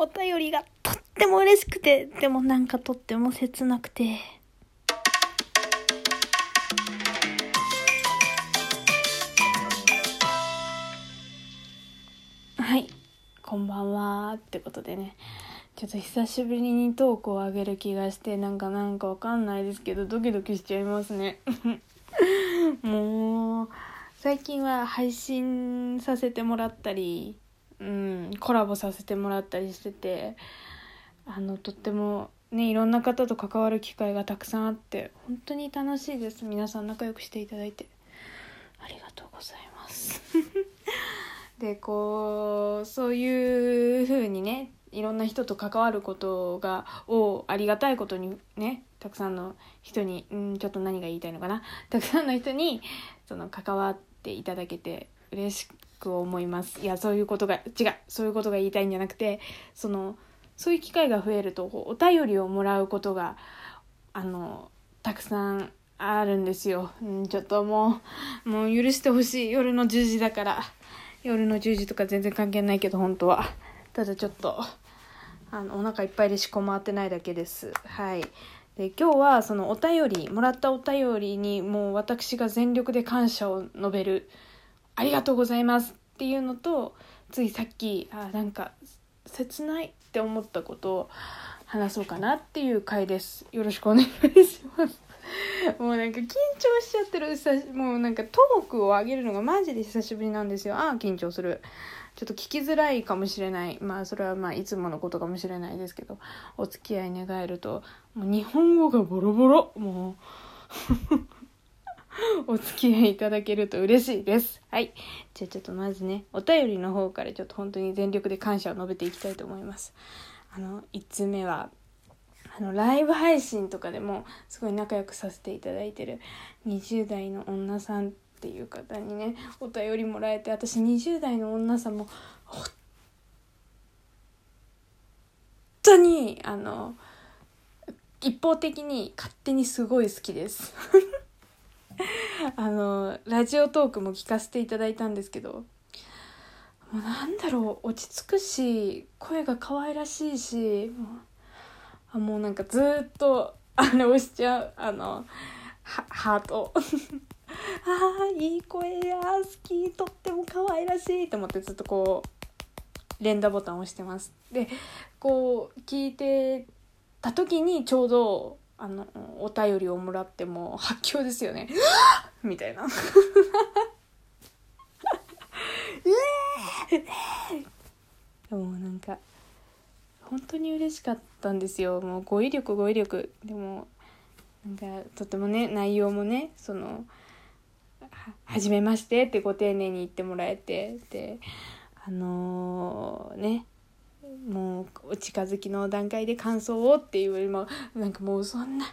お便りがとっても嬉しくて、でもなんかとっても切なくて。はい、こんばんはってことでね。ちょっと久しぶりにトークを上げる気がして、なんかなんかわかんないですけど、ドキドキしちゃいますね。もう、最近は配信させてもらったり、うん、コラボさせてもらったりしてて、あの、とってもね、いろんな方と関わる機会がたくさんあって、本当に楽しいです。皆さん仲良くしていただいて。ありがとうございます。でこうそういう風にねいろんな人と関わることがをありがたいことにねたくさんの人にんちょっと何が言いたいのかなたくさんの人にその関わっていただけて嬉しく思います。いやそういうことが違うそういうことが言いたいんじゃなくてそのそういう機会が増えるとお便りをもらうことがあのたくさんあるんですよ、うん、ちょっともうもう許してほしい。夜の10時だから。夜の10時とか全然関係ないけど本当は。ただちょっとあのお腹いっぱいで思考回ってないだけです。はい。で今日はそのお便りもらったお便りにもう私が全力で感謝を述べる。ありがとうございますっていうのとついさっきあなんか切ないって思ったことを話そうかなっていう回です。よろしくお願いします。もうなんか緊張しちゃってるもうなんかトークを上げるのがマジで久しぶりなんですよ。ああ緊張する。ちょっと聞きづらいかもしれない。まあそれはまあいつものことかもしれないですけどお付き合い願えるともう日本語がボロボロ。もう。お付き合いいただけると嬉しいです。はい。じゃあちょっとまずねお便りの方からちょっと本当に全力で感謝を述べていきたいと思います。あの1つ目はあのライブ配信とかでもすごい仲良くさせていただいてる20代の女さんっていう方にねお便りもらえて私20代の女さんも本当にあの一方的に勝手にすごい好きです。あのラジオトークも聞かせていただいたんですけどもうなんだろう落ち着くし声が可愛らしいしもうあもうなんかずっとあれ押しちゃうあのハハート。あーいい声や好きとっても可愛らしいと思ってずっとこう連打ボタンを押してます。でこう聞いてた時にちょうどあのお便りをもらっても発狂ですよね。みたいな。でもなんか本当に嬉しかったんですよ。もう語彙力語彙力。でもなんかとてもね内容もねその「ははめまして」ってご丁寧に言ってもらえて。であのーねもうお近づきの段階で感想をっていうよりもなんかもうそんな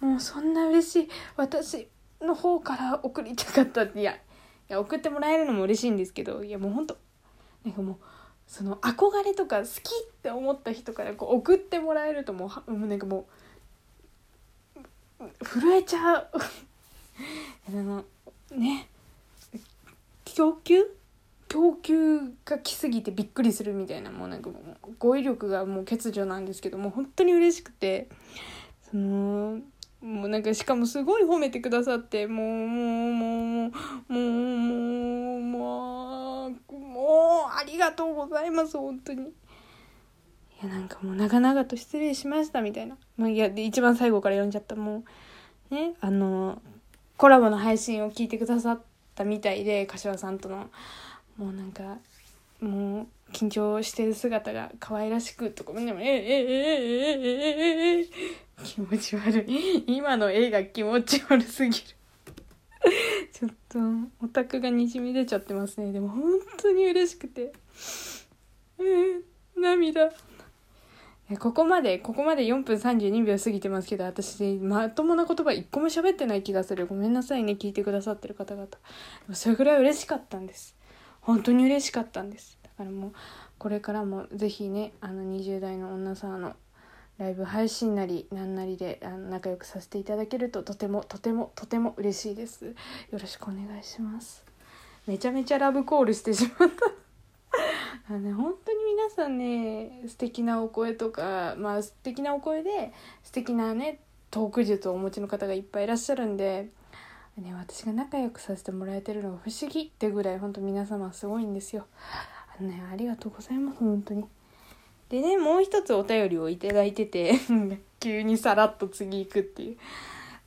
もうそんな嬉しい私の方から送りたかったっていや いや送ってもらえるのも嬉しいんですけどいやもうほんとなんかもうその憧れとか好きって思った人からこう送ってもらえるともうもうなんかもう震えちゃう。あのね供給？供給が来すぎてびっくりするみたいなもうなんかもう語彙力がもう欠如なんですけども本当に嬉しくてそのもうなんかしかもすごい褒めてくださってもうもうもうもうもうもうもうありがとうございます本当に。いやなんかもう長々と失礼しましたみたいな、まあ、いやで一番最後から読んじゃったもうねあのコラボの配信を聞いてくださったみたいで柏さんとの。もうなんかもう緊張してる姿が可愛らしくとかでもええええええ気持ち悪い今の絵が気持ち悪すぎるちょっとオタクがにじみ出ちゃってますねでも本当に嬉しくてえー、涙ここまでここまで4分32秒過ぎてますけど私まともな言葉一個も喋ってない気がするごめんなさいね聞いてくださってる方々それぐらい嬉しかったんです本当に嬉しかったんです。だからもうこれからもぜひねあの20代の女さんのライブ配信なりなんなりであの仲良くさせていただけるととてもとてもとても嬉しいです。よろしくお願いします。めちゃめちゃラブコールしてしまった。あのね本当に皆さんね素敵なお声とかまあ素敵なお声で素敵なねトーク術をお持ちの方がいっぱいいらっしゃるんで、ね、私が仲良くさせてもらえてるのが不思議ってぐらい本当皆様すごいんですよ。あのねありがとうございます本当に。でねもう一つお便りを頂いてて 急にさらっと次行くっていう。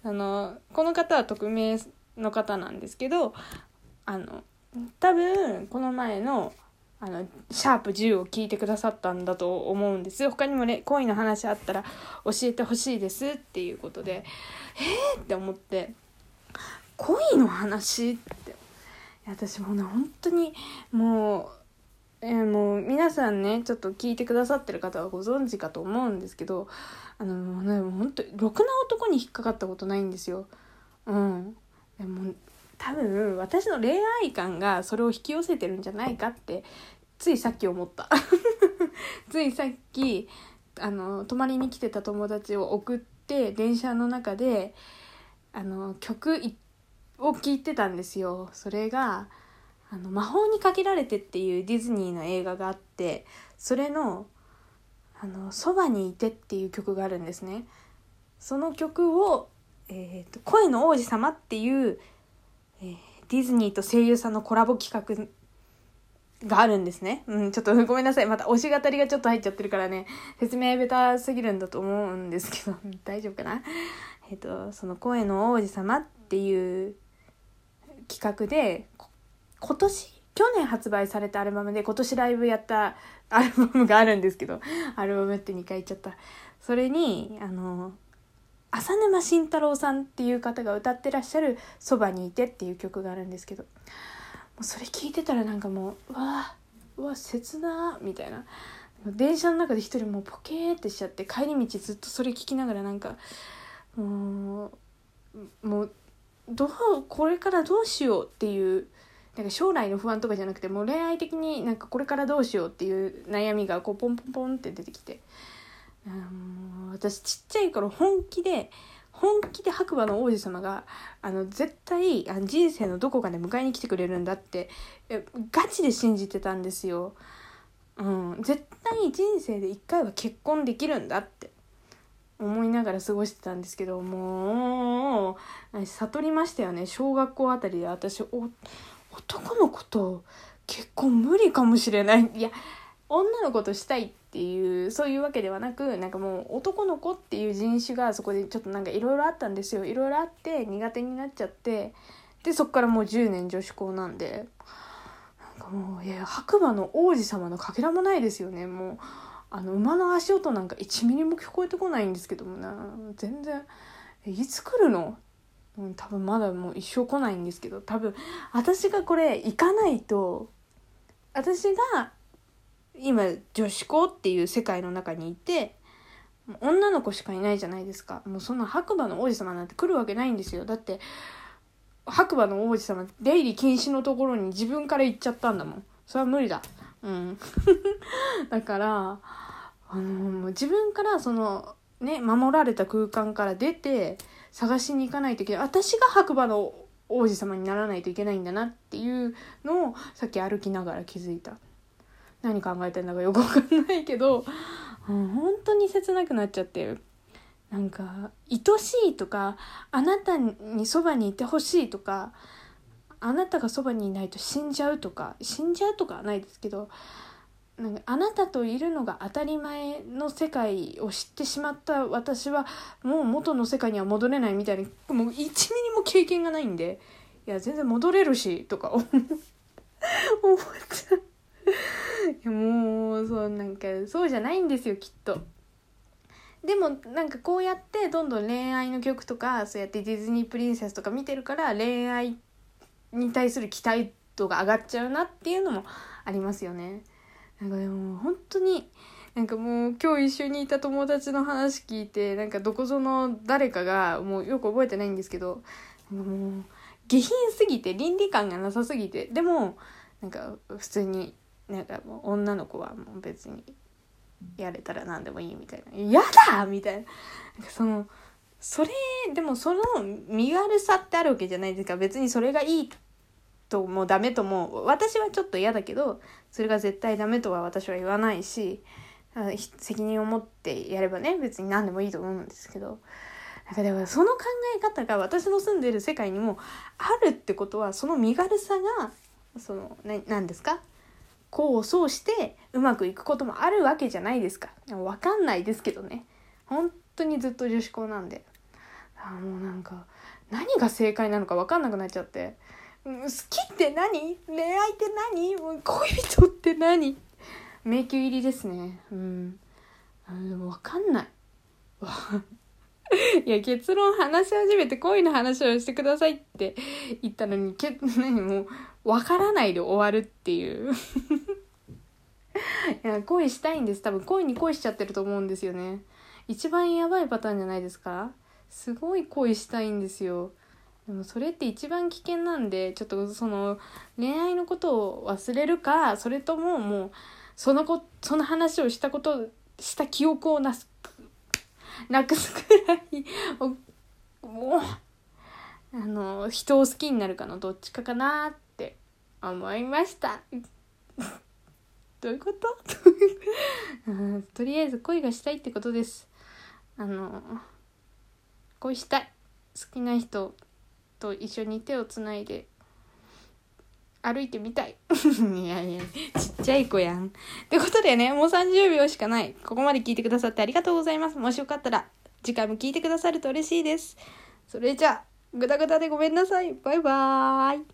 あのこの方は匿名の方なんですけどあの多分この前のあのシャープ10を聞いてくださったんだと思うんですよ他にもね恋の話あったら教えてほしいですっていうことでえーって思って恋の話って。私もうね本当にもう、えー、もう皆さんねちょっと聞いてくださってる方はご存知かと思うんですけどあのもうね本当ろくな男に引っかかったことないんですよ。うん、でも多分私の恋愛観がそれを引き寄せてるんじゃないかってついさっき思った。ついさっきあの泊まりに来てた友達を送って電車の中であの曲を聴いてたんですよ。それがあの「魔法にかけられて」っていうディズニーの映画があってそれの「あのそばにいて」っていう曲があるんですね。その曲を、えーと「声の王子様」っていうえー、ディズニーと声優さんのコラボ企画があるんですね。うん、ちょっとごめんなさい。また推し語りがちょっと入っちゃってるからね、説明下手すぎるんだと思うんですけど、大丈夫かな？えっ、と、その声の王子様っていう企画で、今年？去年発売されたアルバムで今年ライブやった アルバムがあるんですけど、アルバムって2回言っちゃった。それに、あの、浅沼慎太郎さんっていう方が歌ってらっしゃる「そばにいて」っていう曲があるんですけど。もうそれ聞いてたらなんかもううわうわ切なみたいな。電車の中で一人もうポケーってしちゃって帰り道ずっとそれ聞きながらなんかもうもうどうこれからどうしようっていうなんか将来の不安とかじゃなくてもう恋愛的になんかこれからどうしようっていう悩みがこうポンポンポンって出てきてもう私ちっちゃい頃本気で本気で白馬の王子様があの絶対あの人生のどこかで迎えに来てくれるんだってガチで信じてたんですよ。うん、絶対人生で一回は結婚できるんだって思いながら過ごしてたんですけどもう悟りましたよね。小学校あたりで私男の子と結婚無理かもしれない。いや女の子としたいっていうそういうわけではなくなんかもう男の子っていう人種がそこでちょっとなんかいろいろあったんですよ。いろいろあって苦手になっちゃって。でそっからもう10年女子校なんで。なんかもういや白馬の王子様のかけらもないですよね。もうあの馬の足音なんか1ミリも聞こえてこないんですけどもな。全然。いつ来るの？うん、多分まだもう一生来ないんですけど。多分私がこれ行かないと私が今女子校っていう世界の中にいて女の子しかいないじゃないですか。もうそんな白馬の王子様なんて来るわけないんですよ。だって白馬の王子様出入り禁止のところに自分から行っちゃったんだもん。それは無理だ。うん。だからあの自分からそのね守られた空間から出て探しに行かないといけない私が白馬の王子様にならないといけないんだなっていうのをさっき歩きながら気づいた何考えてんだかよくわかんないけど、うん、本当に切なくなっちゃって。なんか愛しいとかあなたにそばにいてほしいとかあなたがそばにいないと死んじゃうとか死んじゃうとかはないですけどなんかあなたといるのが当たり前の世界を知ってしまった私はもう元の世界には戻れないみたいなもう1ミリも経験がないんでいや全然戻れるしとか思っちゃう。もうそうなんかそうじゃないんですよきっと。でもなんかこうやってどんどん恋愛の曲とかそうやってディズニープリンセスとか見てるから恋愛に対する期待度が上がっちゃうなっていうのもありますよね。なんかでも本当になんかもう今日一緒にいた友達の話聞いてなんかどこぞの誰かがもうよく覚えてないんですけどなんかもう下品すぎて倫理観がなさすぎてでもなんか普通になんかもう女の子はもう別にやれたら何でもいいみたいな「やだ!」みたいななんかそのそれでもその身軽さってあるわけじゃないですか別にそれがいいともダメとも私はちょっと嫌だけどそれが絶対ダメとは私は言わないし責任を持ってやればね別に何でもいいと思うんですけど。なんかでもその考え方が私の住んでる世界にもあるってことはその身軽さがその何ですか？功を奏してうまくいくこともあるわけじゃないですか。分かんないですけどね。本当にずっと女子校なんで。あもうなんか何が正解なのか分かんなくなっちゃって。好きって何？恋愛って何？恋人って何？迷宮入りですね。うん。でも分かんない。いや結論話し始めて恋の話をしてくださいって言ったのにけ 何？もう分からないで終わるっていう。いや恋したいんです。多分恋に恋しちゃってると思うんですよね。一番やばいパターンじゃないですか？すごい恋したいんですよ。でもそれって一番危険なんでちょっとその恋愛のことを忘れるかそれとももうそのこその話をしたことした記憶をなすなくすくらいもうあの人を好きになるかのどっちかかなって思いました。どういうこと？とりあえず恋がしたいってことです。あの恋したい。好きな人と一緒に手をつないで歩いてみたい。いやいやちっちゃい子やん。ってことでねもう30秒しかない。ここまで聞いてくださってありがとうございます。もしよかったら次回も聞いてくださると嬉しいです。それじゃあグダグダでごめんなさい。バイバーイ。